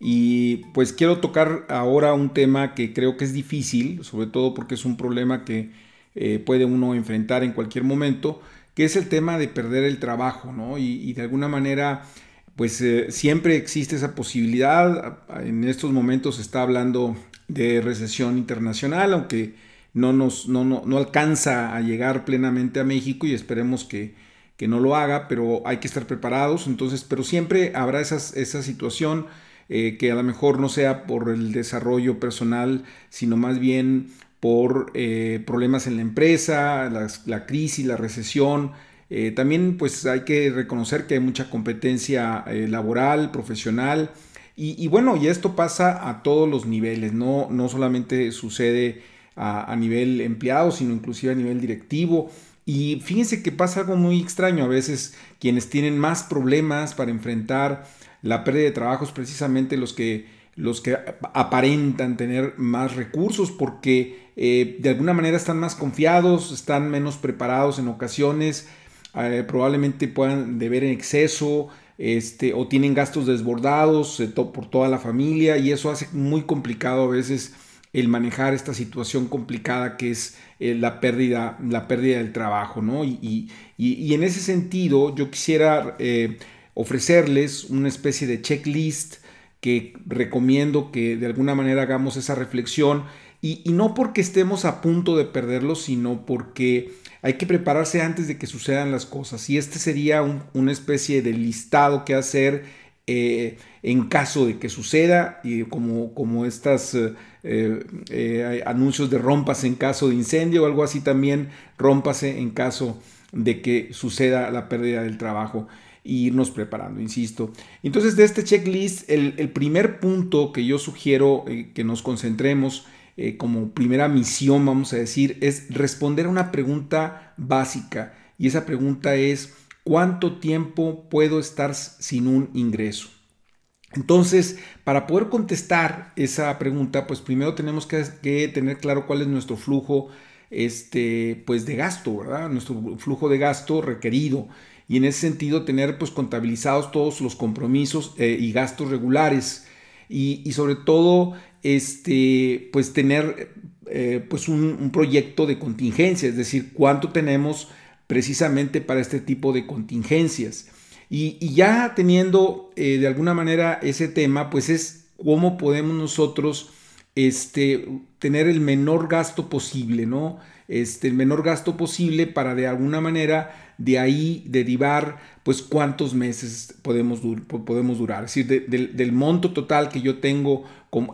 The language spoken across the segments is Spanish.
Y pues quiero tocar ahora un tema que creo que es difícil, sobre todo porque es un problema que eh, puede uno enfrentar en cualquier momento, que es el tema de perder el trabajo, ¿no? Y, de alguna manera, pues eh, siempre existe esa posibilidad. En estos momentos se está hablando de recesión internacional, aunque no, nos, no, no, alcanza a llegar plenamente a México y esperemos que, que, no lo haga, pero hay que estar preparados. Entonces, pero siempre habrá esas, esa situación eh, que a lo mejor no sea por el desarrollo personal, sino más bien por eh, problemas en la empresa, la, crisis, la recesión. Eh, también pues hay que reconocer que hay mucha competencia laboral, profesional. Y, bueno, y esto pasa a todos los niveles, no, no solamente sucede a, a nivel empleado, sino inclusive a nivel directivo. Y fíjense que pasa algo muy extraño. A veces quienes tienen más problemas para enfrentar la pérdida de trabajo es precisamente los que, los que aparentan tener más recursos porque eh, de alguna manera están más confiados, están menos preparados en ocasiones, eh, probablemente puedan deber en exceso. Este, o tienen gastos desbordados eh, por toda la familia y eso hace muy complicado a veces el manejar esta situación complicada que es la, pérdida, la pérdida del trabajo, ¿no? Y, en ese sentido yo quisiera ofrecerles una especie de checklist que recomiendo que de alguna manera hagamos esa reflexión y, no porque estemos a punto de perderlo, sino porque hay que prepararse antes de que sucedan las cosas. Y este sería una especie de listado que hacer eh, en caso de que suceda, y como, como estos eh, eh, anuncios de rompas en caso de incendio o algo así también, rómpase en caso de que suceda la pérdida del trabajo irnos preparando, insisto. Entonces, de este checklist, el, primer punto que yo sugiero eh, que nos concentremos eh, como primera misión, vamos a decir, es responder a una pregunta básica. Y esa pregunta es, ¿cuánto tiempo puedo estar sin un ingreso? Entonces, para poder contestar esa pregunta, pues primero tenemos que, que, tener claro cuál es nuestro flujo este, pues de gasto, ¿verdad? Nuestro flujo de gasto requerido y en ese sentido tener pues contabilizados todos los compromisos eh, y gastos regulares y, sobre todo este pues tener eh, pues un, proyecto de contingencia es decir cuánto tenemos precisamente para este tipo de contingencias y, ya teniendo eh, de alguna manera ese tema pues es cómo podemos nosotros este, tener el menor gasto posible, ¿no? Este, el menor gasto posible para de alguna manera de ahí derivar pues cuántos meses podemos, podemos durar. Es decir, del monto total que yo tengo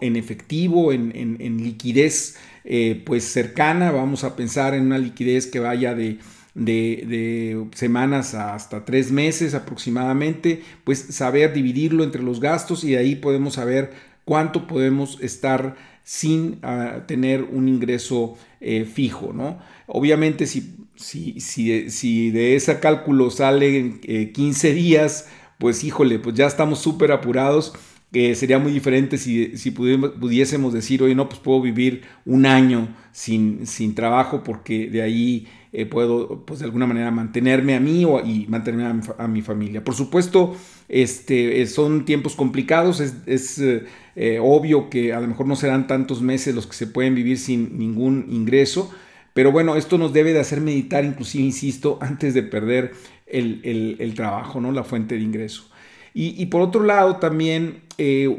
en efectivo, en, liquidez eh, pues cercana, vamos a pensar en una liquidez que vaya de, de, semanas hasta tres meses aproximadamente, pues saber dividirlo entre los gastos y de ahí podemos saber cuánto podemos estar sin ah, tener un ingreso eh, fijo, ¿no? Obviamente si, si, si, si, de ese cálculo salen 15 días, pues híjole, pues ya estamos súper apurados, que sería muy diferente si, si pudiésemos decir, oye, no, pues puedo vivir un año sin, sin trabajo porque de ahí eh, puedo, pues de alguna manera, mantenerme a mí o, y mantenerme a mi, familia. Por supuesto, este, eh, son tiempos complicados, es, eh, obvio que a lo mejor no serán tantos meses los que se pueden vivir sin ningún ingreso, pero bueno, esto nos debe de hacer meditar, inclusive, insisto, antes de perder el, trabajo, ¿no? la fuente de ingreso. Y, por otro lado, también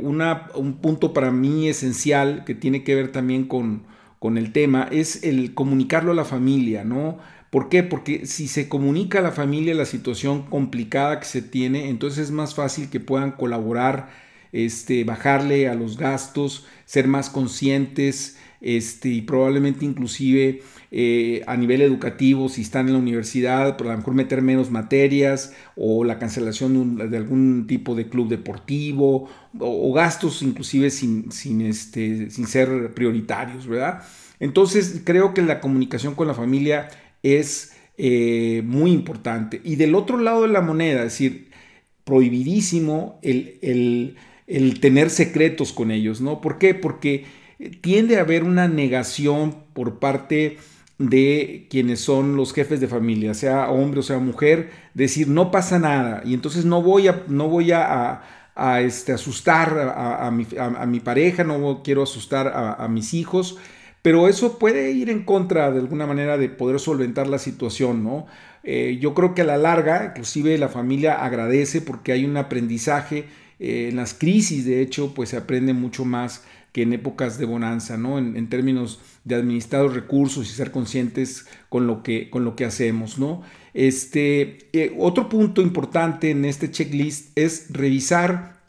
una, un punto para mí esencial que tiene que ver también con, con el tema es el comunicarlo a la familia, ¿no? ¿Por qué? Porque si se comunica a la familia la situación complicada que se tiene, entonces es más fácil que puedan colaborar, este, bajarle a los gastos, ser más conscientes, este, y probablemente inclusive eh, a nivel educativo, si están en la universidad, por a lo mejor meter menos materias o la cancelación de, algún tipo de club deportivo o, gastos inclusive sin, sin, este, sin ser prioritarios, ¿verdad? Entonces creo que la comunicación con la familia es eh, muy importante. Y del otro lado de la moneda, es decir, prohibidísimo el, el tener secretos con ellos, ¿no? ¿Por qué? Porque tiende a haber una negación por parte de quienes son los jefes de familia, sea hombre o sea mujer, decir no pasa nada y entonces no voy a, no voy a, este, asustar a, mi, pareja, no quiero asustar a, mis hijos, pero eso puede ir en contra de alguna manera de poder solventar la situación, ¿no? Eh, yo creo que a la larga, inclusive la familia agradece porque hay un aprendizaje, eh, en las crisis de hecho, pues se aprende mucho más que en épocas de bonanza, ¿no? En, términos de administrar los recursos y ser conscientes con lo que, con lo que hacemos, ¿no? Este, eh, otro punto importante en este checklist es revisar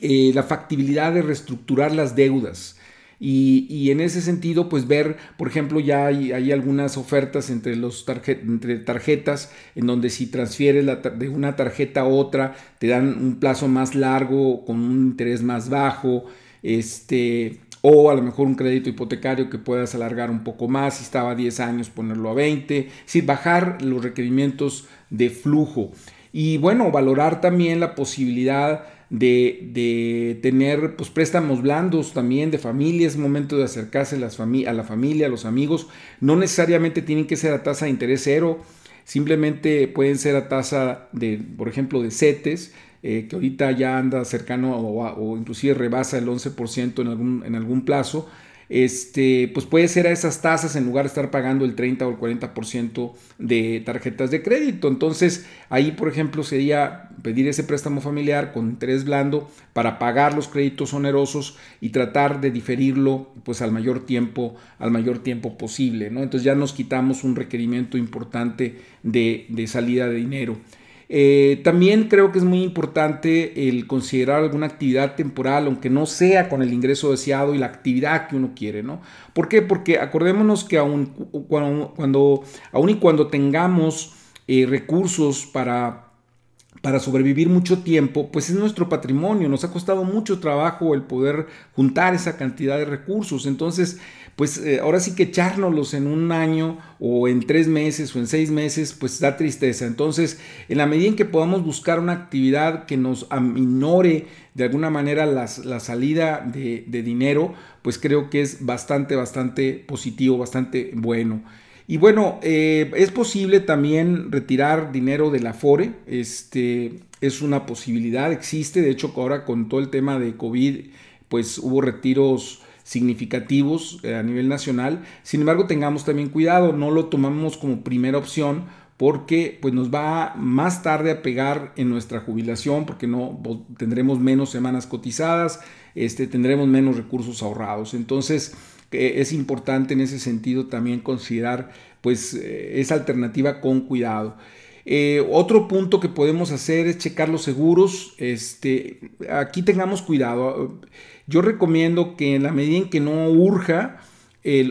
eh, la factibilidad de reestructurar las deudas. Y, en ese sentido, pues ver, por ejemplo, ya hay, algunas ofertas entre, los entre tarjetas en donde si transfieres de una tarjeta a otra, te dan un plazo más largo con un interés más bajo este, o a lo mejor un crédito hipotecario que puedas alargar un poco más, si estaba a 10 años ponerlo a 20, si bajar los requerimientos de flujo. Y bueno, valorar también la posibilidad de, tener pues, préstamos blandos también de familia, es momento de acercarse a la familia, a los amigos, no necesariamente tienen que ser a tasa de interés cero, simplemente pueden ser a tasa de, por ejemplo, de CETES, eh, que ahorita ya anda cercano o, inclusive rebasa el 11% en algún, en algún plazo, este, pues puede ser a esas tasas en lugar de estar pagando el 30 o el 40% de tarjetas de crédito. Entonces, ahí, por ejemplo, sería pedir ese préstamo familiar con interés blando para pagar los créditos onerosos y tratar de diferirlo pues al mayor tiempo, al mayor tiempo posible, ¿no? Entonces ya nos quitamos un requerimiento importante de salida de dinero. Eh, también creo que es muy importante el considerar alguna actividad temporal, aunque no sea con el ingreso deseado y la actividad que uno quiere, ¿no? ¿Por qué? Porque acordémonos que aun cuando, y cuando tengamos eh, recursos para para sobrevivir mucho tiempo, pues es nuestro patrimonio, nos ha costado mucho trabajo el poder juntar esa cantidad de recursos. Entonces, pues eh, ahora sí que echárnoslos en un año o en tres meses o en seis meses, pues da tristeza. Entonces, en la medida en que podamos buscar una actividad que nos aminore de alguna manera la salida de, dinero, pues creo que es bastante, bastante positivo, bastante bueno. Y bueno, eh, es posible también retirar dinero de la FORE, este, es una posibilidad, existe, de hecho ahora con todo el tema de COVID, pues hubo retiros significativos eh, a nivel nacional, sin embargo tengamos también cuidado, no lo tomamos como primera opción porque pues nos va más tarde a pegar en nuestra jubilación porque no tendremos menos semanas cotizadas, este, tendremos menos recursos ahorrados. Entonces, es importante en ese sentido también considerar pues eh, esa alternativa con cuidado. Eh, otro punto que podemos hacer es checar los seguros. Este, aquí tengamos cuidado. Yo recomiendo que en la medida en que no urja,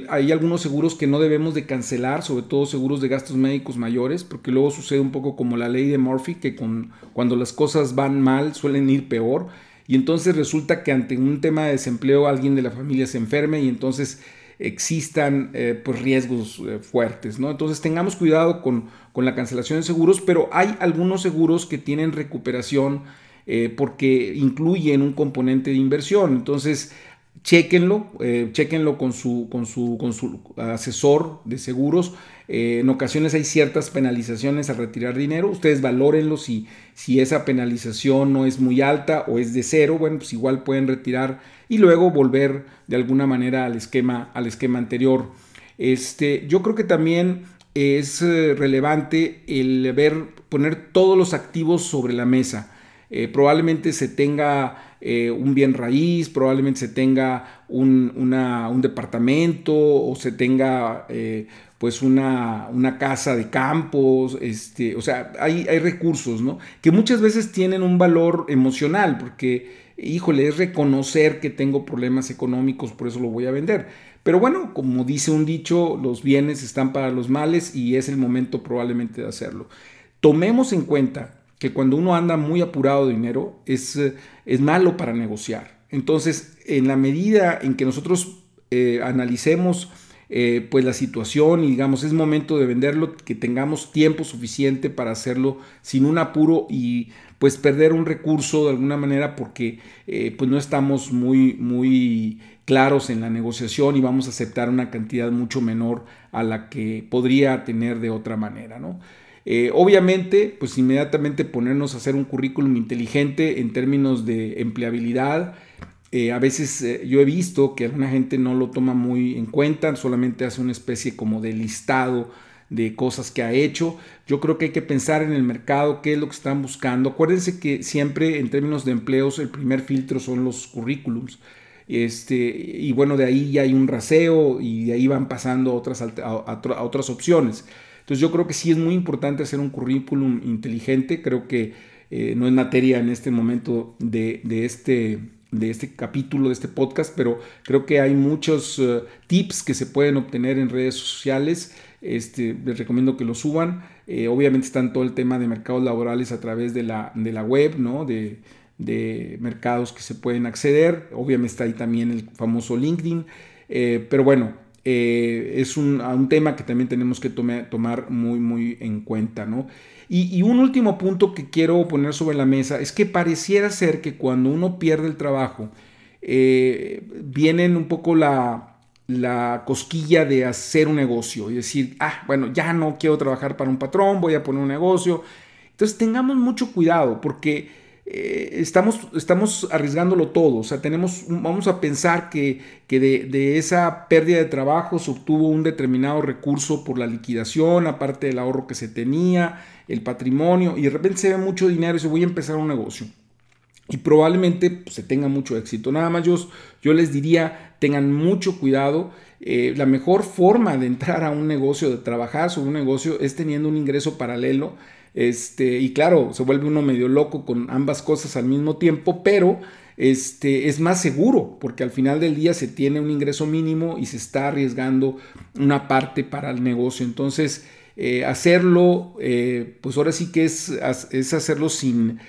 hay algunos seguros que no debemos de cancelar, sobre todo seguros de gastos médicos mayores, porque luego sucede un poco como la ley de Murphy, que con, cuando las cosas van mal suelen ir peor. Y entonces resulta que ante un tema de desempleo alguien de la familia se enferme y entonces existan eh, pues riesgos eh, fuertes, ¿no? Entonces tengamos cuidado con, con, la cancelación de seguros, pero hay algunos seguros que tienen recuperación eh, porque incluyen un componente de inversión. Entonces chequenlo, chequenlo con su, con, su, con su asesor de seguros. En ocasiones hay ciertas penalizaciones al retirar dinero. Ustedes valórenlo si, si esa penalización no es muy alta o es de cero. Bueno, pues igual pueden retirar y luego volver de alguna manera al esquema, al esquema anterior. Este, yo creo que también es eh, relevante el ver, poner todos los activos sobre la mesa. probablemente se tenga eh, un bien raíz, probablemente se tenga un, un departamento o se tenga eh, pues una, una, casa de campos, este, o sea, hay, hay recursos, ¿no? Que muchas veces tienen un valor emocional, porque, híjole, es reconocer que tengo problemas económicos, por eso lo voy a vender. Pero bueno, como dice un dicho, los bienes están para los males y es el momento probablemente de hacerlo. Tomemos en cuenta que cuando uno anda muy apurado de dinero es, es malo para negociar. Entonces, en la medida en que nosotros eh, analicemos eh, pues la situación y digamos es momento de venderlo, que tengamos tiempo suficiente para hacerlo sin un apuro y pues perder un recurso de alguna manera porque eh, pues no estamos muy, muy claros en la negociación y vamos a aceptar una cantidad mucho menor a la que podría tener de otra manera, ¿no? Eh, obviamente, pues inmediatamente ponernos a hacer un currículum inteligente en términos de empleabilidad. Eh, a veces yo he visto que alguna gente no lo toma muy en cuenta, solamente hace una especie como de listado de cosas que ha hecho. Yo creo que hay que pensar en el mercado, qué es lo que están buscando. Acuérdense que siempre en términos de empleos el primer filtro son los currículums. Este, y bueno, de ahí ya hay un raseo y de ahí van pasando a otras, a, otras opciones. Entonces yo creo que sí es muy importante hacer un currículum inteligente. Creo que eh, no es materia en este momento de, este, de este capítulo, de este podcast, pero creo que hay muchos eh, tips que se pueden obtener en redes sociales este, les recomiendo que lo suban. Eh, obviamente están todo el tema de mercados laborales a través de la, de la web, ¿no? De, mercados que se pueden acceder. Obviamente está ahí también el famoso LinkedIn. Eh, pero bueno, es un, tema que también tenemos que tomar muy, muy en cuenta, ¿no? Y, un último punto que quiero poner sobre la mesa es que pareciera ser que cuando uno pierde el trabajo, vienen un poco la, la cosquilla de hacer un negocio y decir, ah, bueno, ya no quiero trabajar para un patrón, voy a poner un negocio. Entonces tengamos mucho cuidado porque eh, estamos, estamos arriesgándolo todo. O sea, tenemos, vamos a pensar que, que de, de, esa pérdida de trabajo se obtuvo un determinado recurso por la liquidación, aparte del ahorro que se tenía, el patrimonio, y de repente se ve mucho dinero y se voy a empezar un negocio y probablemente pues, se tenga mucho éxito. Nada más yo, yo les diría, tengan mucho cuidado. Eh, la mejor forma de entrar a un negocio, de trabajar sobre un negocio, es teniendo un ingreso paralelo. Este, y claro, se vuelve uno medio loco con ambas cosas al mismo tiempo, pero este, es más seguro, porque al final del día se tiene un ingreso mínimo y se está arriesgando una parte para el negocio. Entonces, eh, hacerlo, eh, pues ahora sí que es, es hacerlo sin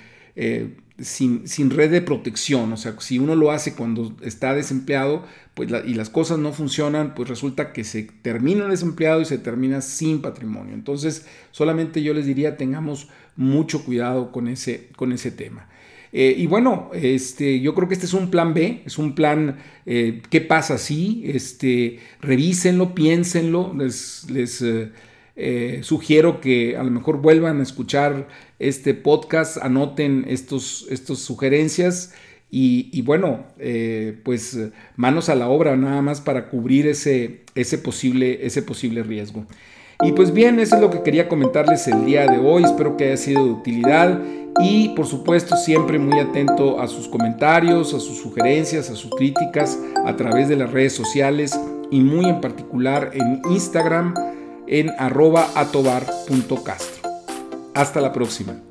sin, sin, red de protección. O sea, si uno lo hace cuando está desempleado pues y las cosas no funcionan, pues resulta que se termina desempleado y se termina sin patrimonio. Entonces, solamente yo les diría, tengamos mucho cuidado con ese, con ese tema. Eh, y bueno, este, yo creo que este es un plan B, es un plan, eh, ¿qué pasa si? Este, revísenlo, piénsenlo, les... eh, eh, sugiero que a lo mejor vuelvan a escuchar este podcast, anoten estos, estas sugerencias y, bueno, eh, pues manos a la obra nada más para cubrir ese, ese, posible, ese posible riesgo. Y pues bien, eso es lo que quería comentarles el día de hoy, espero que haya sido de utilidad y por supuesto siempre muy atento a sus comentarios, a sus sugerencias, a sus críticas a través de las redes sociales y muy en particular en Instagram en arroba atobar.castro. Hasta la próxima.